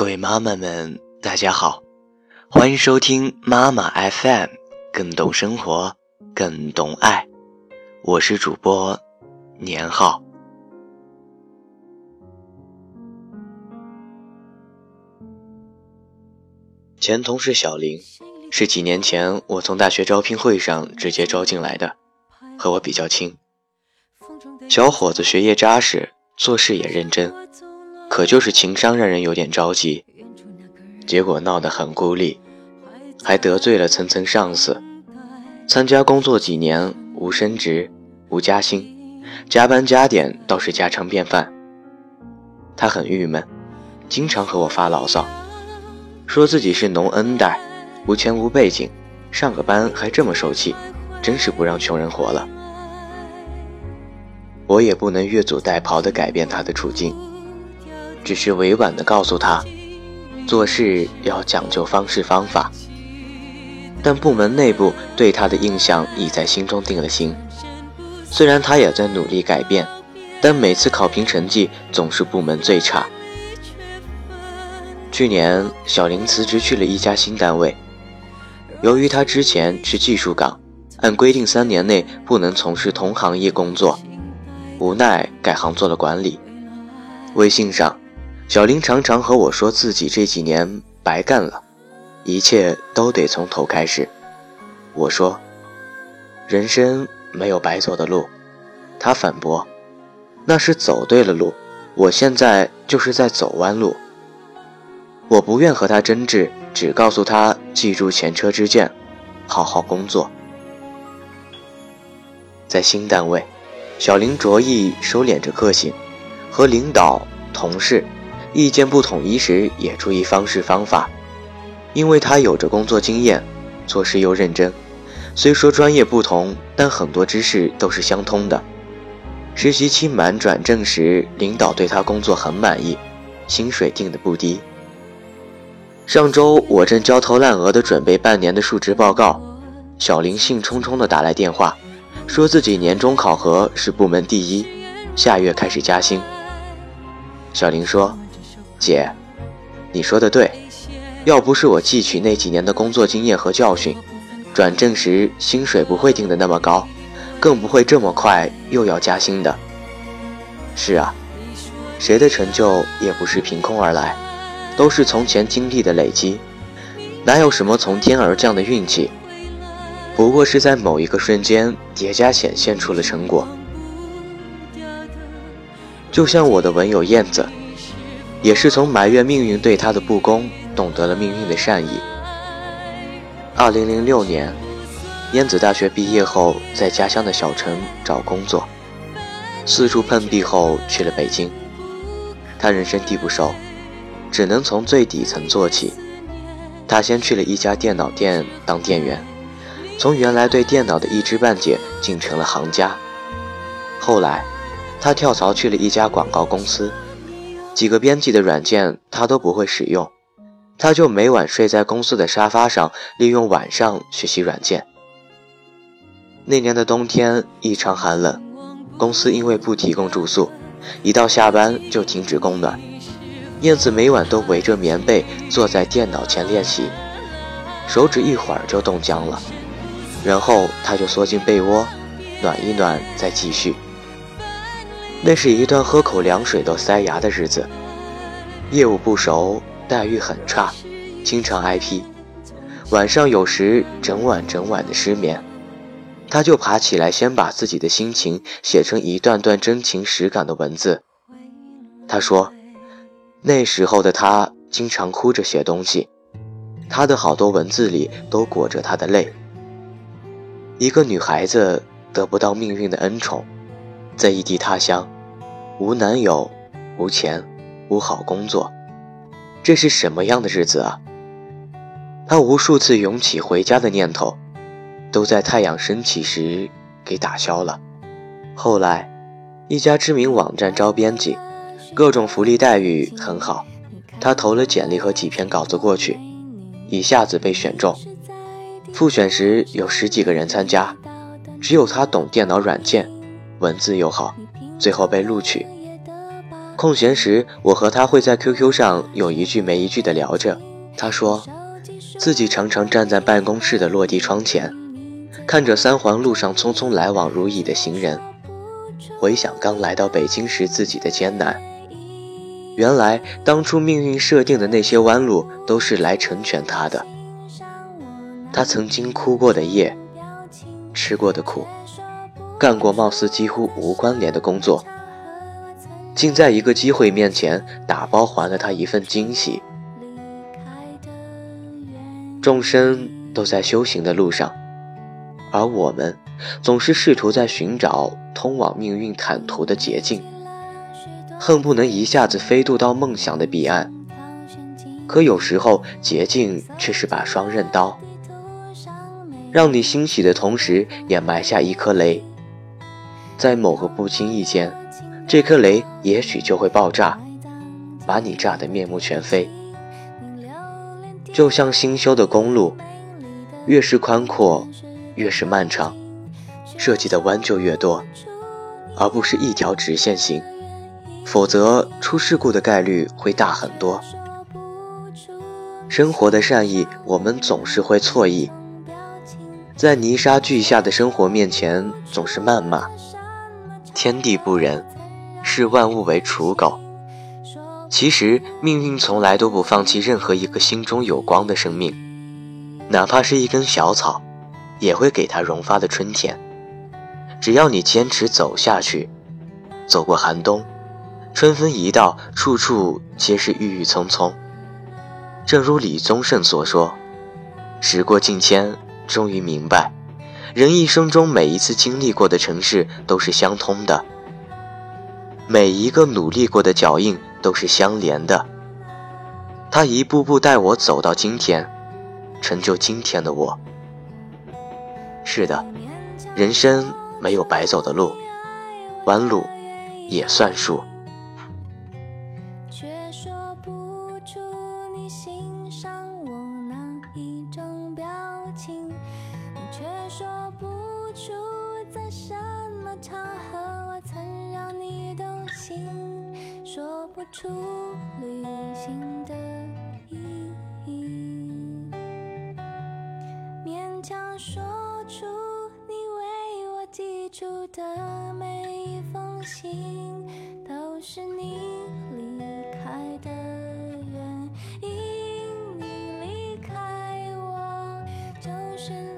各位妈妈们，大家好，欢迎收听妈妈 FM，更懂生活，更懂爱。我是主播年浩。前同事小林是几年前我从大学招聘会上直接招进来的，和我比较亲。小伙子学业扎实，做事也认真，可就是情商让人有点着急。结果闹得很孤立，还得罪了层层上司。参加工作几年，无升职，无加薪，加班加点倒是家常便饭。他很郁闷，经常和我发牢骚。说自己是农恩代，无钱无背景，上个班还这么受气，真是不让穷人活了。我也不能越俎代庖地改变他的处境，只是委婉地告诉他，做事要讲究方式方法。但部门内部对他的印象已在心中定了型。虽然他也在努力改变，但每次考评成绩总是部门最差。去年，小林辞职去了一家新单位。由于他之前是技术岗，按规定三年内不能从事同行业工作，无奈改行做了管理。微信上，小林常常和我说自己这几年白干了，一切都得从头开始。我说：“人生没有白走的路。”他反驳：“那是走对了路，我现在就是在走弯路。”我不愿和他争执，只告诉他记住前车之鉴，好好工作。在新单位，小林着意收敛着个性，和领导、同事意见不统一时也注意方式方法。因为他有着工作经验，做事又认真，虽说专业不同，但很多知识都是相通的。实习期满转正时，领导对他工作很满意，薪水定的不低。上周我正焦头烂额地准备半年的述职报告，小林兴冲冲地打来电话，说自己年终考核是部门第一，下月开始加薪。小林说：“姐，你说的对，要不是我汲取那几年的工作经验和教训，转正时薪水不会定的那么高，更不会这么快又要加薪的。”是啊，谁的成就也不是凭空而来。都是从前经历的累积，哪有什么从天而降的运气？不过是在某一个瞬间叠加显现出了成果。就像我的文友燕子，也是从埋怨命运对他的不公，懂得了命运的善意。二零零六年，燕子大学毕业后，在家乡的小城找工作，四处碰壁后去了北京。她人生地不熟。只能从最底层做起。他先去了一家电脑店当店员，从原来对电脑的一知半解，竟成了行家。后来，他跳槽去了一家广告公司，几个编辑的软件他都不会使用，他就每晚睡在公司的沙发上，利用晚上学习软件。那年的冬天异常寒冷，公司因为不提供住宿，一到下班就停止供暖。燕子每晚都围着棉被坐在电脑前练习，手指一会儿就冻僵了，然后他就缩进被窝，暖一暖再继续。那是一段喝口凉水都塞牙的日子，业务不熟，待遇很差，经常挨批，晚上有时整晚整晚的失眠，他就爬起来先把自己的心情写成一段段真情实感的文字。他说。那时候的他经常哭着写东西，他的好多文字里都裹着他的泪。一个女孩子得不到命运的恩宠，在异地他乡，无男友，无钱，无好工作，这是什么样的日子啊？他无数次涌起回家的念头，都在太阳升起时给打消了。后来，一家知名网站招编辑。各种福利待遇很好，他投了简历和几篇稿子过去，一下子被选中。复选时有十几个人参加，只有他懂电脑软件，文字又好，最后被录取。空闲时，我和他会在 QQ 上有一句没一句的聊着。他说，自己常常站在办公室的落地窗前，看着三环路上匆匆来往如蚁的行人，回想刚来到北京时自己的艰难。原来当初命运设定的那些弯路，都是来成全他的。他曾经哭过的夜，吃过的苦，干过貌似几乎无关联的工作。竟在一个机会面前打包还了他一份惊喜。众生都在修行的路上，而我们总是试图在寻找通往命运坦途的捷径，恨不能一下子飞渡到梦想的彼岸。可有时候捷径却是把双刃刀，让你欣喜的同时也埋下一颗雷，在某个不经意间。这颗雷也许就会爆炸，把你炸得面目全非。就像新修的公路，越是宽阔，越是漫长，设计的弯就越多，而不是一条直线型，否则出事故的概率会大很多。生活的善意，我们总是会错意，在泥沙俱下的生活面前，总是谩骂，天地不仁。视万物为刍狗。其实，命运从来都不放弃任何一个心中有光的生命，哪怕是一根小草，也会给它融发的春天。只要你坚持走下去，走过寒冬，春分一到，处处皆是郁郁葱葱。正如李宗盛所说：“时过境迁，终于明白，人一生中每一次经历过的城市都是相通的。”每一个努力过的脚印都是相连的，他一步步带我走到今天，成就今天的我。是的，人生没有白走的路，弯路也算数。却说不出处在什么场合我曾让你动心说不出旅行的意义。勉强说出你为我寄出的每一封信都是你离开的原因你离开我就是